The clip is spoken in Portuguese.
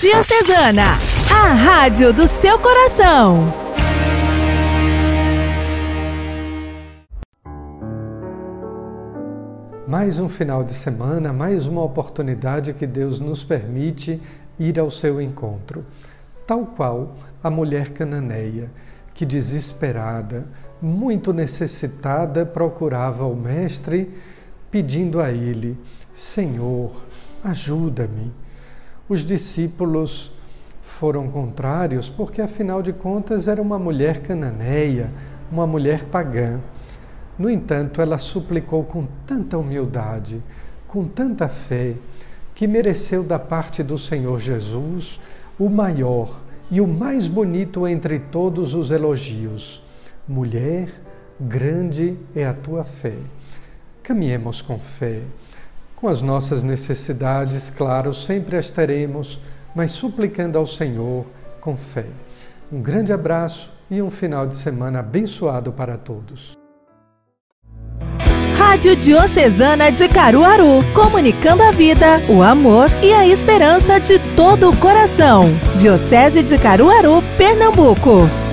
Diocesana, a rádio do seu coração. Mais um final de semana, mais uma oportunidade que Deus nos permite ir ao seu encontro. Tal qual a mulher cananeia, que desesperada, muito necessitada, procurava o Mestre, pedindo a ele: Senhor, ajuda-me. Os discípulos foram contrários porque, afinal de contas, era uma mulher cananeia, uma mulher pagã. No entanto, ela suplicou com tanta humildade, com tanta fé, que mereceu da parte do Senhor Jesus o maior e o mais bonito entre todos os elogios. Mulher, grande é a tua fé. Caminhemos com fé. Com as nossas necessidades, claro, sempre as teremos, mas suplicando ao Senhor com fé. Um grande abraço e um final de semana abençoado para todos. Rádio Diocesana de Caruaru, comunicando a vida, o amor e a esperança de todo o coração. Diocese de Caruaru, Pernambuco.